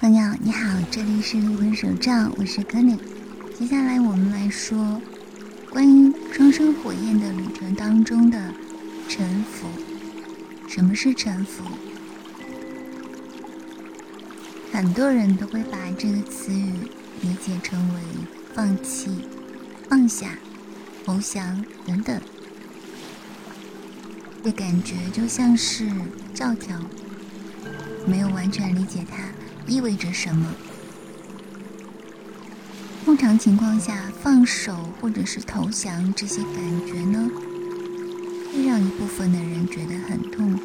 朋友你好，这里是灵魂手账，我是 k e n n 接下来我们来说关于双生火焰的旅程当中的沉浮。什么是沉浮？很多人都会把这个词语理解成为放弃、放下、投降等等，这感觉就像是教条，没有完全理解它。意味着什么？通常情况下，放手或者是投降这些感觉呢，会让一部分的人觉得很痛苦。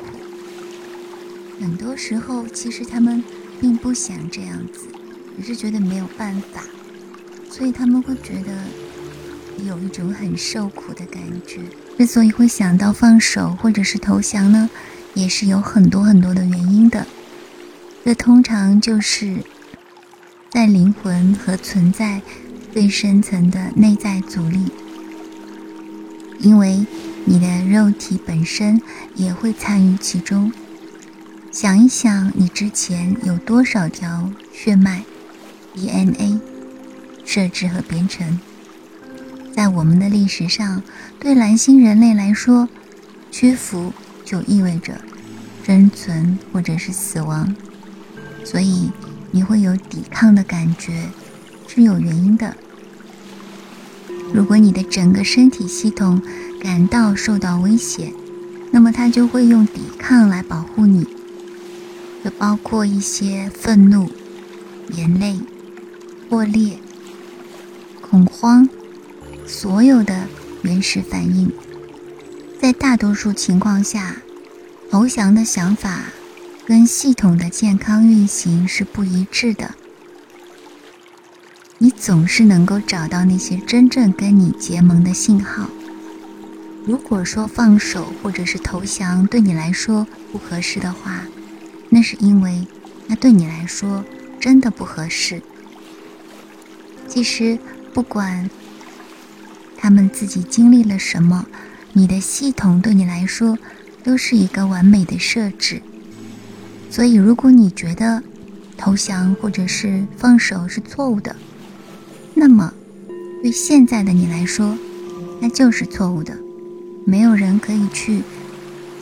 很多时候，其实他们并不想这样子，只是觉得没有办法，所以他们会觉得有一种很受苦的感觉。之所以会想到放手或者是投降呢，也是有很多很多的原因的。这通常就是在灵魂和存在最深层的内在阻力，因为你的肉体本身也会参与其中。想一想，你之前有多少条血脉 DNA 设置和编程？在我们的历史上，对蓝星人类来说，屈服就意味着生存或者是死亡。所以你会有抵抗的感觉，是有原因的。如果你的整个身体系统感到受到威胁，那么它就会用抵抗来保护你。这包括一些愤怒、眼泪、破裂、恐慌，所有的原始反应。在大多数情况下，投降的想法。跟系统的健康运行是不一致的。你总是能够找到那些真正跟你结盟的信号。如果说放手或者是投降对你来说不合适的话，那是因为那对你来说真的不合适。其实不管他们自己经历了什么，你的系统对你来说都是一个完美的设置。所以，如果你觉得投降或者是放手是错误的，那么对现在的你来说，那就是错误的。没有人可以去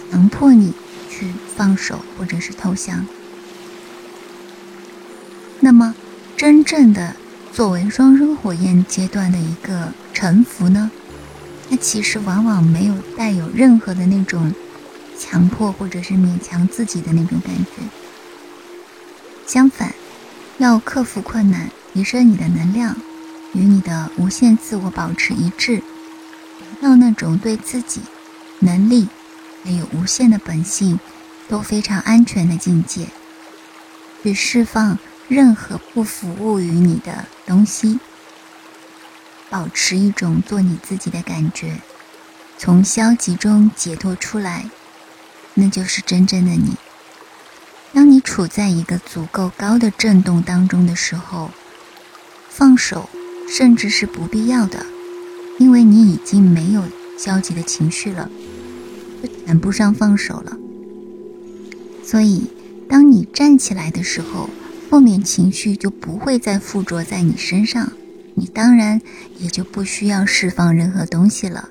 强迫你去放手或者是投降。那么，真正的作为双生火焰阶段的一个臣服呢？它其实往往没有带有任何的那种。强迫或者是勉强自己的那种感觉。相反，要克服困难，提升你的能量，与你的无限自我保持一致，达到那种对自己能力还有无限的本性都非常安全的境界，去释放任何不服务于你的东西，保持一种做你自己的感觉，从消极中解脱出来。那就是真正的你。当你处在一个足够高的震动当中的时候，放手甚至是不必要的，因为你已经没有消极的情绪了，就谈不上放手了。所以，当你站起来的时候，负面情绪就不会再附着在你身上，你当然也就不需要释放任何东西了，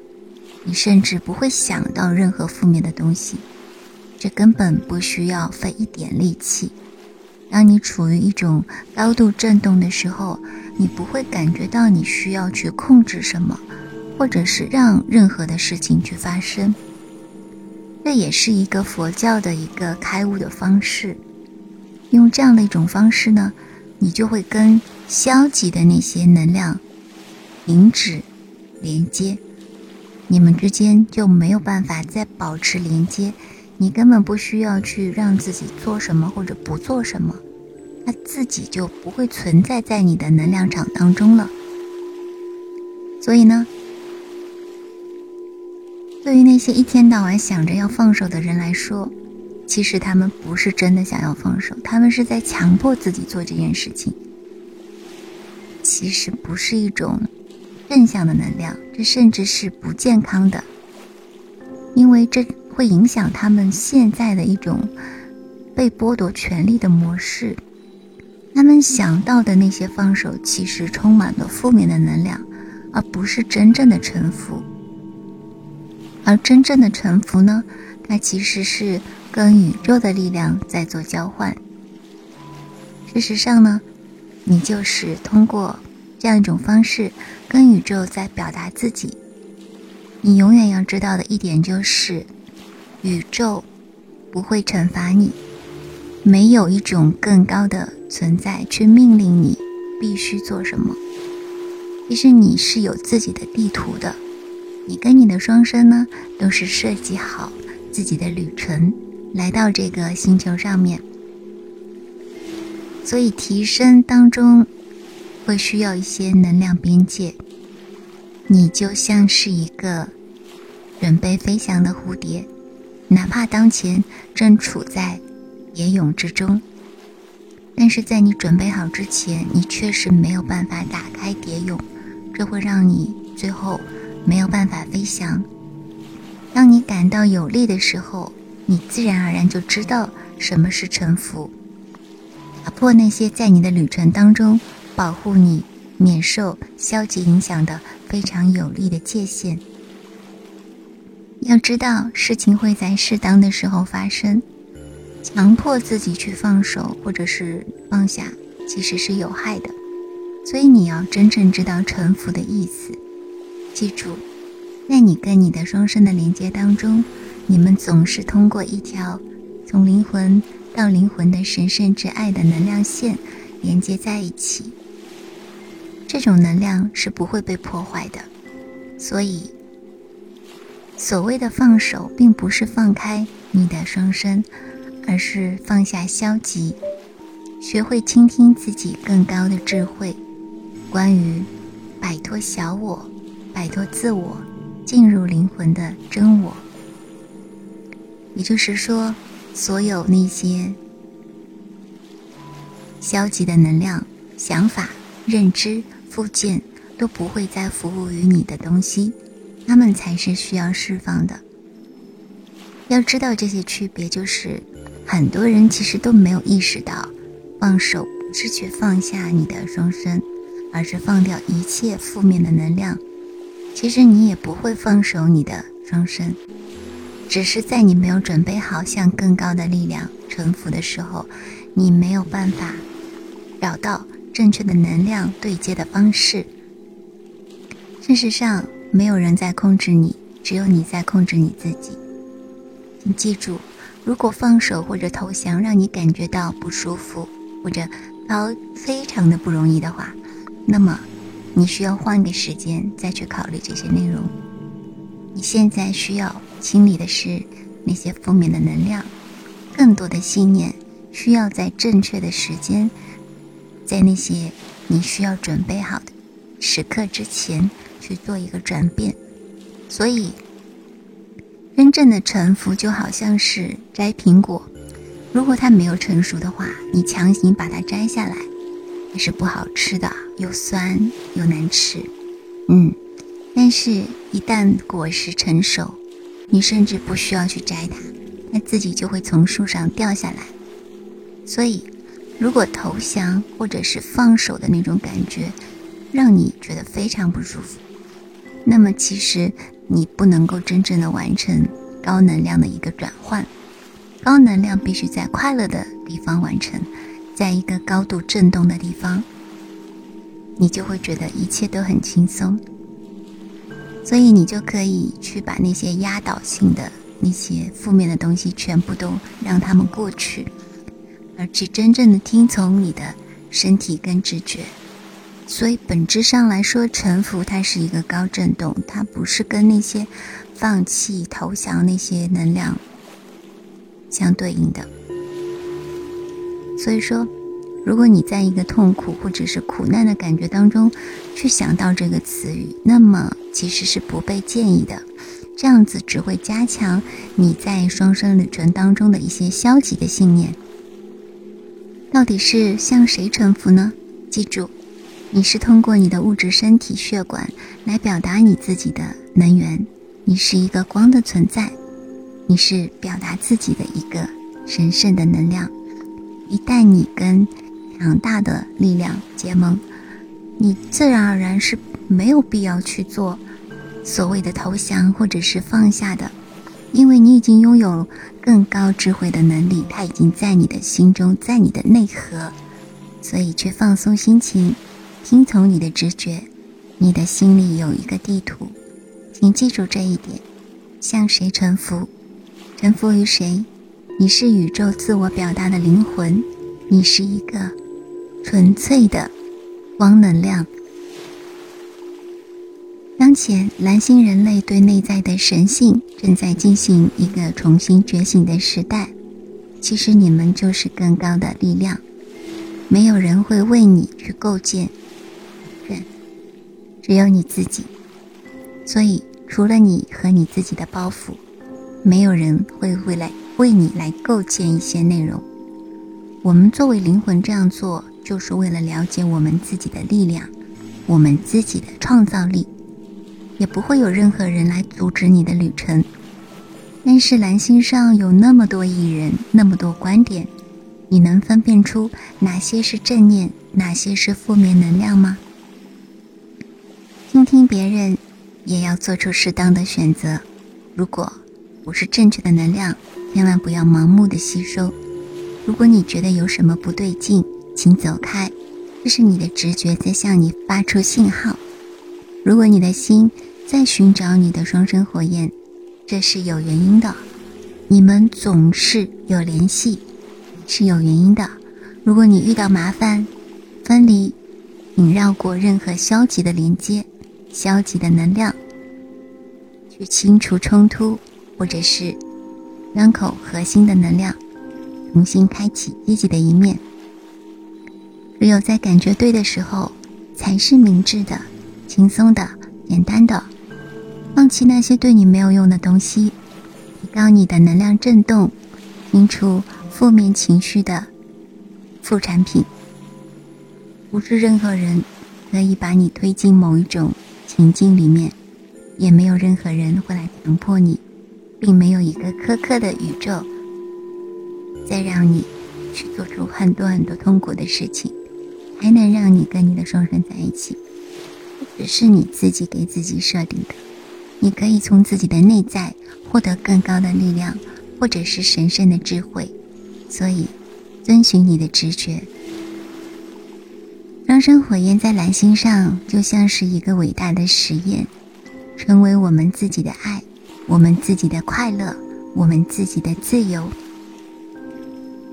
你甚至不会想到任何负面的东西。这根本不需要费一点力气。当你处于一种高度震动的时候，你不会感觉到你需要去控制什么，或者是让任何的事情去发生。这也是一个佛教的一个开悟的方式。用这样的一种方式呢，你就会跟消极的那些能量停止连接，你们之间就没有办法再保持连接。你根本不需要去让自己做什么或者不做什么，它自己就不会存在在你的能量场当中了。所以呢，对于那些一天到晚想着要放手的人来说，其实他们不是真的想要放手，他们是在强迫自己做这件事情。其实不是一种正向的能量，这甚至是不健康的，因为这。会影响他们现在的一种被剥夺权利的模式，他们想到的那些放手，其实充满了负面的能量，而不是真正的臣服。而真正的臣服呢，它其实是跟宇宙的力量在做交换。事实上呢，你就是通过这样一种方式跟宇宙在表达自己。你永远要知道的一点就是，宇宙不会惩罚你，没有一种更高的存在去命令你必须做什么。其实你是有自己的地图的。你跟你的双生呢，都是设计好自己的旅程，来到这个星球上面。所以提升当中会需要一些能量边界。你就像是一个准备飞翔的蝴蝶，哪怕当前正处在野蛹之中，但是在你准备好之前，你确实没有办法打开蝶蛹，这会让你最后。没有办法飞翔。当你感到有力的时候，你自然而然就知道什么是臣服，打破那些在你的旅程当中保护你免受消极影响的非常有力的界限。要知道，事情会在适当的时候发生，强迫自己去放手或者是放下，其实是有害的。所以你要真正知道臣服的意思。记住，在你跟你的双生的连接当中，你们总是通过一条从灵魂到灵魂的神圣之爱的能量线连接在一起。这种能量是不会被破坏的。所以，所谓的放手，并不是放开你的双身，而是放下消极，学会倾听自己更高的智慧，关于摆脱小我。摆脱自我，进入灵魂的真我。也就是说，所有那些消极的能量、想法、认知、附件，都不会再服务于你的东西，他们才是需要释放的。要知道这些区别，就是很多人其实都没有意识到，放手不是去放下你的双身，而是放掉一切负面的能量。其实你也不会放手你的双身，只是在你没有准备好向更高的力量臣服的时候，你没有办法找到正确的能量对接的方式。事实上，没有人在控制你，只有你在控制你自己。请记住，如果放手或者投降让你感觉到不舒服，或者到非常的不容易的话，那么。你需要换个时间再去考虑这些内容。你现在需要清理的是那些负面的能量，更多的信念需要在正确的时间，在那些你需要准备好的时刻之前去做一个转变。所以，真正的臣服就好像是摘苹果，如果它没有成熟的话，你强行把它摘下来。也是不好吃的，又酸又难吃，嗯，但是，一旦果实成熟，你甚至不需要去摘它，它自己就会从树上掉下来。所以，如果投降或者是放手的那种感觉，让你觉得非常不舒服，那么其实你不能够真正的完成高能量的一个转换。高能量必须在快乐的地方完成。在一个高度震动的地方，你就会觉得一切都很轻松，所以你就可以去把那些压倒性的那些负面的东西全部都让他们过去，而去真正的听从你的身体跟直觉。所以本质上来说，臣服它是一个高震动，它不是跟那些放弃投降那些能量相对应的。所以说，如果你在一个痛苦或者是苦难的感觉当中，去想到这个词语，那么其实是不被建议的。这样子只会加强你在双生旅程当中的一些消极的信念。到底是向谁臣服呢？记住，你是通过你的物质身体血管来表达你自己的能源。你是一个光的存在，你是表达自己的一个神圣的能量。一旦你跟强大的力量结盟，你自然而然是没有必要去做所谓的投降或者是放下的，因为你已经拥有更高智慧的能力，它已经在你的心中，在你的内核，所以去放松心情，听从你的直觉，你的心里有一个地图，请记住这一点：向谁臣服，臣服于谁？你是宇宙自我表达的灵魂，你是一个纯粹的光能量。当前，蓝星人类对内在的神性正在进行一个重新觉醒的时代。其实，你们就是更高的力量，没有人会为你去构建，只有你自己。所以，除了你和你自己的包袱，没有人会为来。为你来构建一些内容，我们作为灵魂这样做，就是为了了解我们自己的力量，我们自己的创造力，也不会有任何人来阻止你的旅程。但是蓝星上有那么多艺人，那么多观点，你能分辨出哪些是正念，哪些是负面能量吗？倾听别人，也要做出适当的选择。如果不是正确的能量。千万不要盲目的吸收。如果你觉得有什么不对劲，请走开，这是你的直觉在向你发出信号。如果你的心在寻找你的双生火焰，这是有原因的。你们总是有联系，是有原因的。如果你遇到麻烦、分离，请绕过任何消极的连接、消极的能量，去清除冲突，或者是。让口核心的能量重新开启积极的一面。只有在感觉对的时候，才是明智的、轻松的、简单的。放弃那些对你没有用的东西，提高你的能量振动，清除负面情绪的副产品。不是任何人可以把你推进某一种情境里面，也没有任何人会来强迫你。并没有一个苛刻的宇宙，再让你去做出很多很多痛苦的事情，还能让你跟你的双生在一起，只是你自己给自己设定的。你可以从自己的内在获得更高的力量，或者是神圣的智慧。所以，遵循你的直觉。双生火焰在蓝星上就像是一个伟大的实验，成为我们自己的爱。我们自己的快乐，我们自己的自由，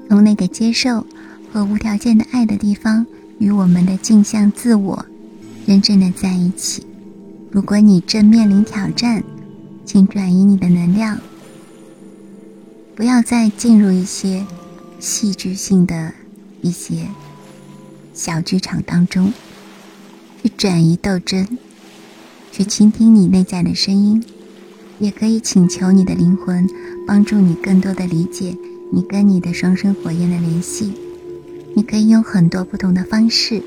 从那个接受和无条件的爱的地方，与我们的镜像自我真正的在一起。如果你正面临挑战，请转移你的能量，不要再进入一些戏剧性的一些小剧场当中，去转移斗争，去倾听你内在的声音。也可以请求你的灵魂帮助你更多的理解你跟你的双生火焰的联系。你可以用很多不同的方式，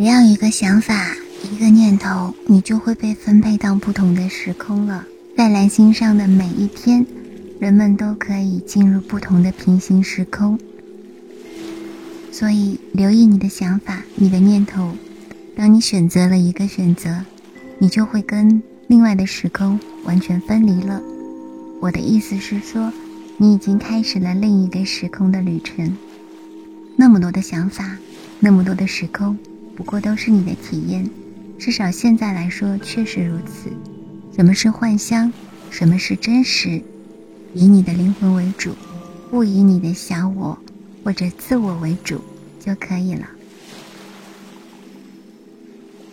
只要一个想法、一个念头，你就会被分配到不同的时空了。在蓝星上的每一天，人们都可以进入不同的平行时空。所以，留意你的想法、你的念头。当你选择了一个选择，你就会跟。另外的时空完全分离了。我的意思是说，你已经开始了另一个时空的旅程。那么多的想法，那么多的时空，不过都是你的体验。至少现在来说，确实如此。什么是幻象？什么是真实？以你的灵魂为主，不以你的小我或者自我为主就可以了。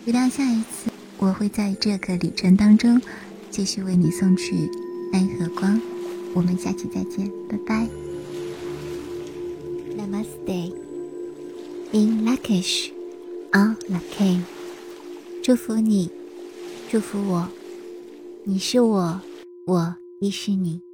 直到下一次。我会在这个旅程当中继续为你送去爱和光。我们下期再见，拜拜。Namaste in Lakish on Lake，祝福你，祝福我，你是我，我亦是你。